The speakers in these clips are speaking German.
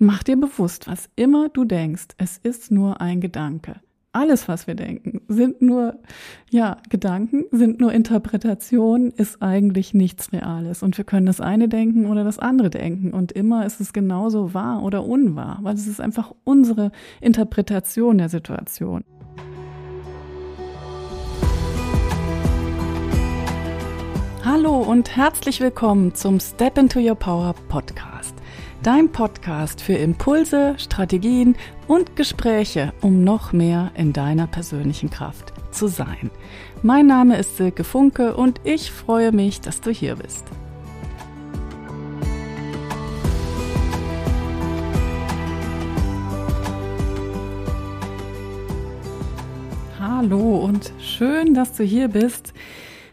Mach dir bewusst, was immer du denkst, es ist nur ein Gedanke. Alles, was wir denken, sind nur, ja, Gedanken, sind nur Interpretationen, ist eigentlich nichts Reales. Und wir können das eine denken oder das andere denken. Und immer ist es genauso wahr oder unwahr, weil es ist einfach unsere Interpretation der Situation. Hallo und herzlich willkommen zum Step into Your Power Podcast dein Podcast für Impulse, Strategien und Gespräche, um noch mehr in deiner persönlichen Kraft zu sein. Mein Name ist Silke Funke und ich freue mich, dass du hier bist. Hallo und schön, dass du hier bist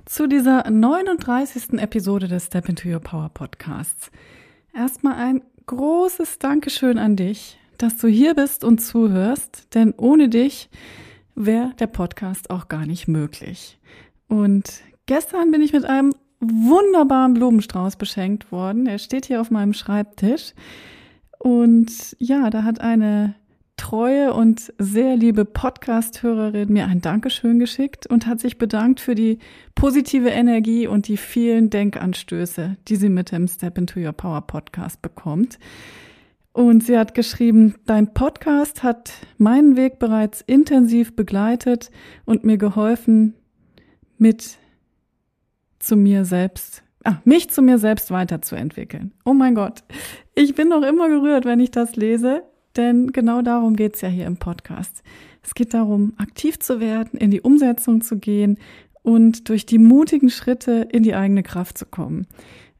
zu dieser 39. Episode des Step into Your Power Podcasts. Erstmal ein großes Dankeschön an dich, dass du hier bist und zuhörst, denn ohne dich wäre der Podcast auch gar nicht möglich. Und gestern bin ich mit einem wunderbaren Blumenstrauß beschenkt worden. Er steht hier auf meinem Schreibtisch. Und ja, da hat eine treue und sehr liebe Podcast-Hörerin mir ein Dankeschön geschickt und hat sich bedankt für die positive Energie und die vielen Denkanstöße, die sie mit dem Step into Your Power Podcast bekommt. Und sie hat geschrieben, dein Podcast hat meinen Weg bereits intensiv begleitet und mir geholfen, mit zu mir selbst, ah, mich zu mir selbst weiterzuentwickeln. Oh mein Gott. Ich bin noch immer gerührt, wenn ich das lese. Denn genau darum geht's ja hier im Podcast. Es geht darum, aktiv zu werden, in die Umsetzung zu gehen und durch die mutigen Schritte in die eigene Kraft zu kommen.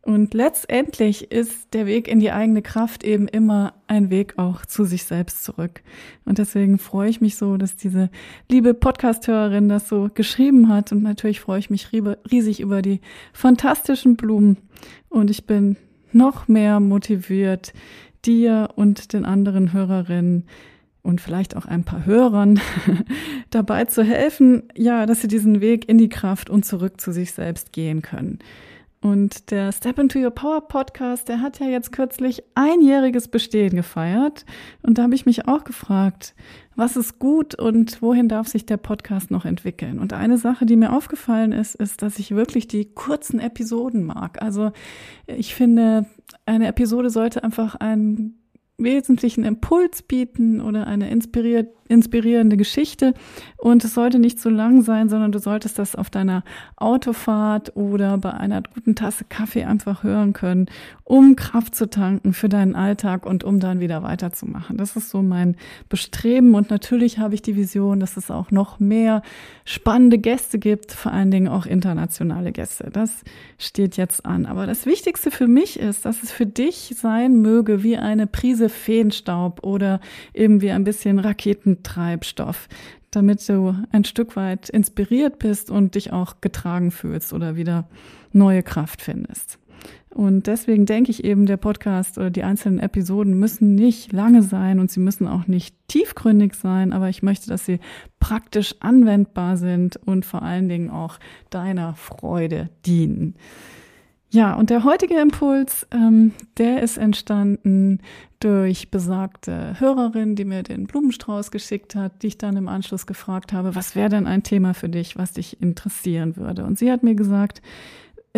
Und letztendlich ist der Weg in die eigene Kraft eben immer ein Weg auch zu sich selbst zurück. Und deswegen freue ich mich so, dass diese liebe Podcasthörerin das so geschrieben hat. Und natürlich freue ich mich riesig über die fantastischen Blumen. Und ich bin noch mehr motiviert, dir und den anderen Hörerinnen und vielleicht auch ein paar Hörern dabei zu helfen, ja, dass sie diesen Weg in die Kraft und zurück zu sich selbst gehen können. Und der Step into Your Power Podcast, der hat ja jetzt kürzlich einjähriges Bestehen gefeiert. Und da habe ich mich auch gefragt, was ist gut und wohin darf sich der Podcast noch entwickeln? Und eine Sache, die mir aufgefallen ist, ist, dass ich wirklich die kurzen Episoden mag. Also ich finde, eine Episode sollte einfach einen wesentlichen Impuls bieten oder eine inspiriert, inspirierende Geschichte. Und es sollte nicht zu lang sein, sondern du solltest das auf deiner Autofahrt oder bei einer guten Tasse Kaffee einfach hören können, um Kraft zu tanken für deinen Alltag und um dann wieder weiterzumachen. Das ist so mein Bestreben. Und natürlich habe ich die Vision, dass es auch noch mehr spannende Gäste gibt, vor allen Dingen auch internationale Gäste. Das steht jetzt an. Aber das Wichtigste für mich ist, dass es für dich sein möge wie eine Prise Feenstaub oder eben wie ein bisschen Raketen Treibstoff, damit du ein Stück weit inspiriert bist und dich auch getragen fühlst oder wieder neue Kraft findest. Und deswegen denke ich eben, der Podcast oder die einzelnen Episoden müssen nicht lange sein und sie müssen auch nicht tiefgründig sein, aber ich möchte, dass sie praktisch anwendbar sind und vor allen Dingen auch deiner Freude dienen. Ja, und der heutige Impuls, ähm, der ist entstanden durch besagte Hörerin, die mir den Blumenstrauß geschickt hat, die ich dann im Anschluss gefragt habe, was wäre denn ein Thema für dich, was dich interessieren würde? Und sie hat mir gesagt,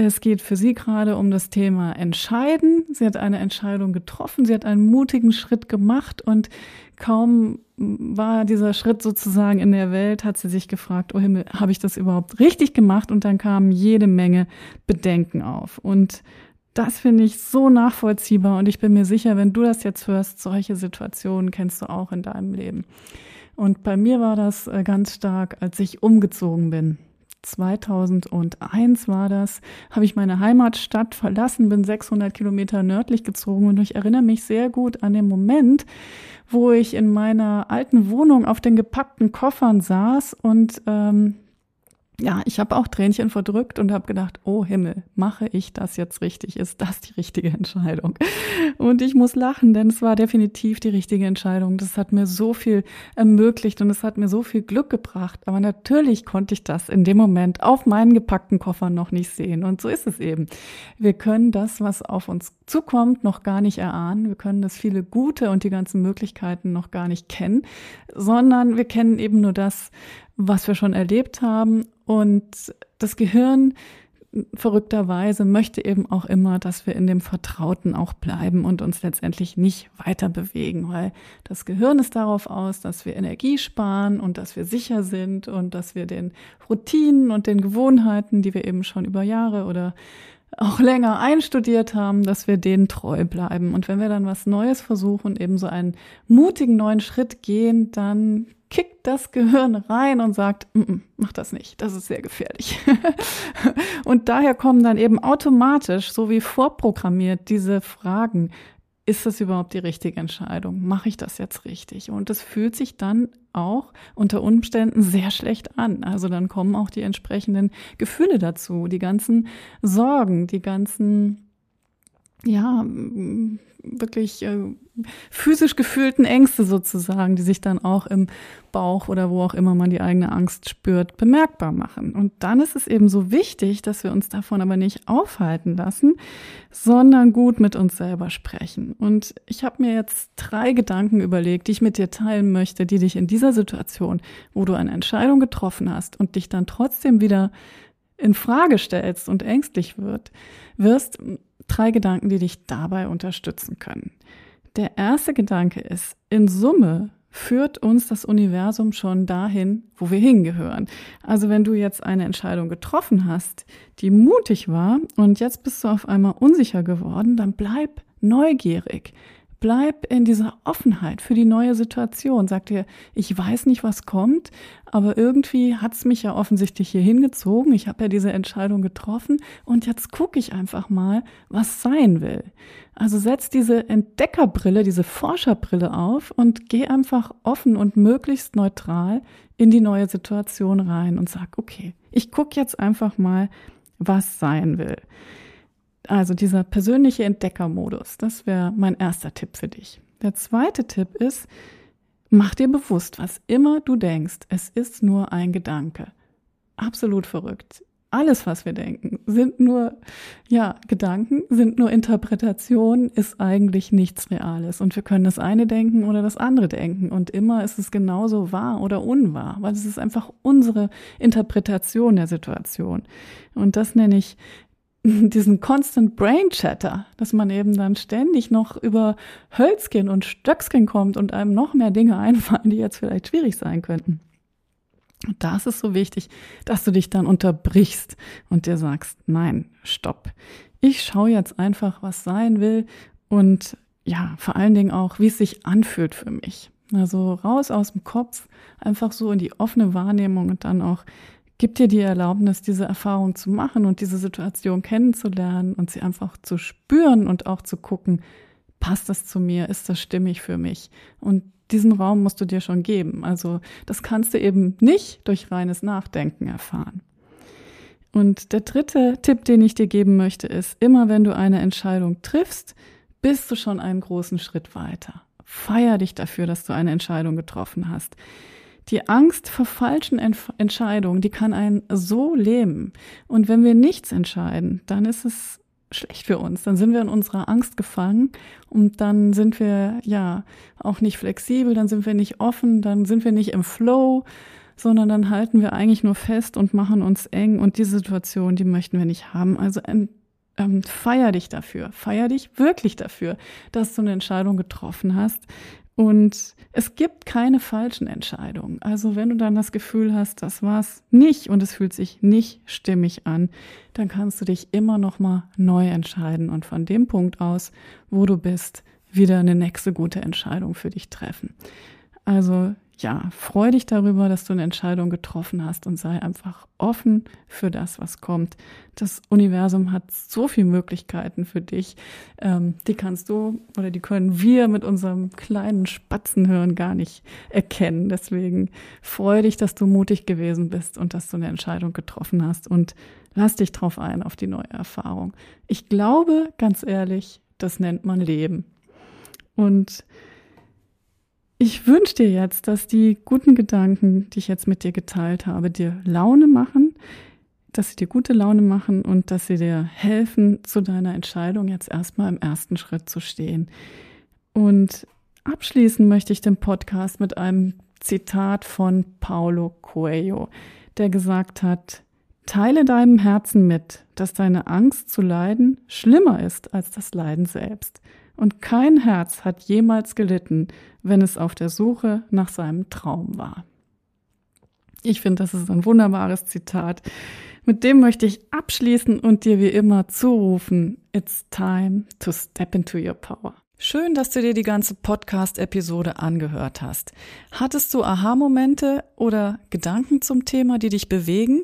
es geht für sie gerade um das Thema Entscheiden. Sie hat eine Entscheidung getroffen, sie hat einen mutigen Schritt gemacht und kaum war dieser Schritt sozusagen in der Welt, hat sie sich gefragt, oh Himmel, habe ich das überhaupt richtig gemacht? Und dann kamen jede Menge Bedenken auf. Und das finde ich so nachvollziehbar und ich bin mir sicher, wenn du das jetzt hörst, solche Situationen kennst du auch in deinem Leben. Und bei mir war das äh, ganz stark, als ich umgezogen bin. 2001 war das, habe ich meine Heimatstadt verlassen, bin 600 Kilometer nördlich gezogen und ich erinnere mich sehr gut an den Moment, wo ich in meiner alten Wohnung auf den gepackten Koffern saß und ähm, ja, ich habe auch Tränchen verdrückt und habe gedacht, oh Himmel, mache ich das jetzt richtig? Ist das die richtige Entscheidung? Und ich muss lachen, denn es war definitiv die richtige Entscheidung. Das hat mir so viel ermöglicht und es hat mir so viel Glück gebracht. Aber natürlich konnte ich das in dem Moment auf meinen gepackten Koffer noch nicht sehen. Und so ist es eben. Wir können das, was auf uns zukommt, noch gar nicht erahnen. Wir können das viele Gute und die ganzen Möglichkeiten noch gar nicht kennen, sondern wir kennen eben nur das, was wir schon erlebt haben. Und das Gehirn verrückterweise möchte eben auch immer, dass wir in dem Vertrauten auch bleiben und uns letztendlich nicht weiter bewegen, weil das Gehirn ist darauf aus, dass wir Energie sparen und dass wir sicher sind und dass wir den Routinen und den Gewohnheiten, die wir eben schon über Jahre oder auch länger einstudiert haben, dass wir denen treu bleiben. Und wenn wir dann was Neues versuchen, eben so einen mutigen neuen Schritt gehen, dann kickt das Gehirn rein und sagt, mm -mm, mach das nicht, das ist sehr gefährlich. und daher kommen dann eben automatisch, so wie vorprogrammiert, diese Fragen, ist das überhaupt die richtige Entscheidung? Mache ich das jetzt richtig? Und das fühlt sich dann auch unter Umständen sehr schlecht an. Also dann kommen auch die entsprechenden Gefühle dazu, die ganzen Sorgen, die ganzen, ja, wirklich äh, physisch gefühlten Ängste sozusagen, die sich dann auch im Bauch oder wo auch immer man die eigene Angst spürt, bemerkbar machen. Und dann ist es eben so wichtig, dass wir uns davon aber nicht aufhalten lassen, sondern gut mit uns selber sprechen. Und ich habe mir jetzt drei Gedanken überlegt, die ich mit dir teilen möchte, die dich in dieser Situation, wo du eine Entscheidung getroffen hast und dich dann trotzdem wieder in Frage stellst und ängstlich wird, wirst, drei Gedanken, die dich dabei unterstützen können. Der erste Gedanke ist, in Summe führt uns das Universum schon dahin, wo wir hingehören. Also wenn du jetzt eine Entscheidung getroffen hast, die mutig war und jetzt bist du auf einmal unsicher geworden, dann bleib neugierig. Bleib in dieser Offenheit für die neue Situation. Sag dir, ich weiß nicht, was kommt, aber irgendwie hat's mich ja offensichtlich hier hingezogen. Ich habe ja diese Entscheidung getroffen und jetzt gucke ich einfach mal, was sein will. Also setz diese Entdeckerbrille, diese Forscherbrille auf und geh einfach offen und möglichst neutral in die neue Situation rein und sag, okay, ich gucke jetzt einfach mal, was sein will. Also dieser persönliche Entdeckermodus, das wäre mein erster Tipp für dich. Der zweite Tipp ist, mach dir bewusst, was immer du denkst, es ist nur ein Gedanke. Absolut verrückt. Alles, was wir denken, sind nur, ja, Gedanken, sind nur Interpretationen, ist eigentlich nichts Reales. Und wir können das eine denken oder das andere denken. Und immer ist es genauso wahr oder unwahr, weil es ist einfach unsere Interpretation der Situation. Und das nenne ich diesen Constant Brain Chatter, dass man eben dann ständig noch über Hölzchen und Stöckskin kommt und einem noch mehr Dinge einfallen, die jetzt vielleicht schwierig sein könnten. Und da ist so wichtig, dass du dich dann unterbrichst und dir sagst, nein, stopp. Ich schaue jetzt einfach, was sein will und ja, vor allen Dingen auch, wie es sich anfühlt für mich. Also raus aus dem Kopf, einfach so in die offene Wahrnehmung und dann auch Gib dir die Erlaubnis, diese Erfahrung zu machen und diese Situation kennenzulernen und sie einfach zu spüren und auch zu gucken, passt das zu mir, ist das stimmig für mich? Und diesen Raum musst du dir schon geben. Also das kannst du eben nicht durch reines Nachdenken erfahren. Und der dritte Tipp, den ich dir geben möchte, ist, immer wenn du eine Entscheidung triffst, bist du schon einen großen Schritt weiter. Feier dich dafür, dass du eine Entscheidung getroffen hast. Die Angst vor falschen Entscheidungen, die kann einen so lähmen. Und wenn wir nichts entscheiden, dann ist es schlecht für uns. Dann sind wir in unserer Angst gefangen und dann sind wir ja auch nicht flexibel, dann sind wir nicht offen, dann sind wir nicht im Flow, sondern dann halten wir eigentlich nur fest und machen uns eng und diese Situation, die möchten wir nicht haben. Also ähm, ähm, feier dich dafür, feier dich wirklich dafür, dass du eine Entscheidung getroffen hast, und es gibt keine falschen Entscheidungen. Also wenn du dann das Gefühl hast, das war's nicht und es fühlt sich nicht stimmig an, dann kannst du dich immer noch mal neu entscheiden und von dem Punkt aus, wo du bist, wieder eine nächste gute Entscheidung für dich treffen. Also ja, freu dich darüber, dass du eine Entscheidung getroffen hast und sei einfach offen für das, was kommt. Das Universum hat so viele Möglichkeiten für dich. Ähm, die kannst du oder die können wir mit unserem kleinen Spatzenhirn gar nicht erkennen. Deswegen freu dich, dass du mutig gewesen bist und dass du eine Entscheidung getroffen hast und lass dich drauf ein auf die neue Erfahrung. Ich glaube, ganz ehrlich, das nennt man Leben. Und ich wünsche dir jetzt, dass die guten Gedanken, die ich jetzt mit dir geteilt habe, dir Laune machen, dass sie dir gute Laune machen und dass sie dir helfen, zu deiner Entscheidung jetzt erstmal im ersten Schritt zu stehen. Und abschließen möchte ich den Podcast mit einem Zitat von Paulo Coelho, der gesagt hat, Teile deinem Herzen mit, dass deine Angst zu leiden schlimmer ist als das Leiden selbst und kein Herz hat jemals gelitten, wenn es auf der Suche nach seinem Traum war. Ich finde, das ist ein wunderbares Zitat. Mit dem möchte ich abschließen und dir wie immer zurufen, it's time to step into your power. Schön, dass du dir die ganze Podcast-Episode angehört hast. Hattest du Aha-Momente oder Gedanken zum Thema, die dich bewegen?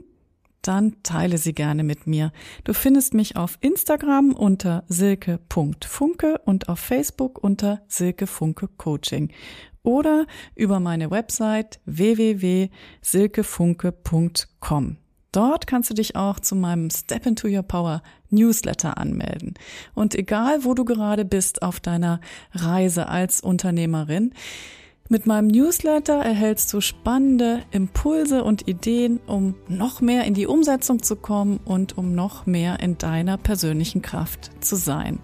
Dann teile sie gerne mit mir. Du findest mich auf Instagram unter silke.funke und auf Facebook unter silkefunke Coaching oder über meine Website www.silkefunke.com. Dort kannst du dich auch zu meinem Step into Your Power Newsletter anmelden. Und egal, wo du gerade bist auf deiner Reise als Unternehmerin, mit meinem Newsletter erhältst du spannende Impulse und Ideen, um noch mehr in die Umsetzung zu kommen und um noch mehr in deiner persönlichen Kraft zu sein.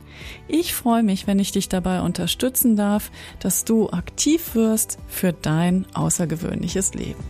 Ich freue mich, wenn ich dich dabei unterstützen darf, dass du aktiv wirst für dein außergewöhnliches Leben.